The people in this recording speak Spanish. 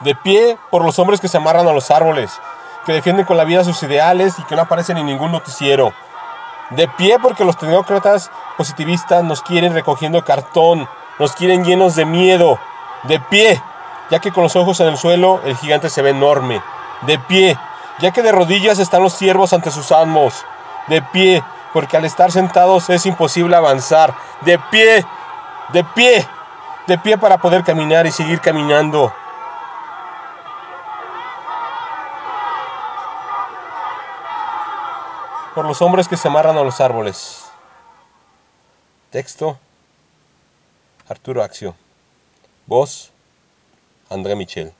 De pie por los hombres que se amarran a los árboles, que defienden con la vida sus ideales y que no aparecen en ningún noticiero. De pie porque los tecnócratas positivistas nos quieren recogiendo cartón, nos quieren llenos de miedo. De pie, ya que con los ojos en el suelo el gigante se ve enorme. De pie, ya que de rodillas están los siervos ante sus amos. De pie, porque al estar sentados es imposible avanzar. De pie, de pie, de pie para poder caminar y seguir caminando. Por los hombres que se amarran a los árboles. Texto Arturo Axio. Voz André Michel.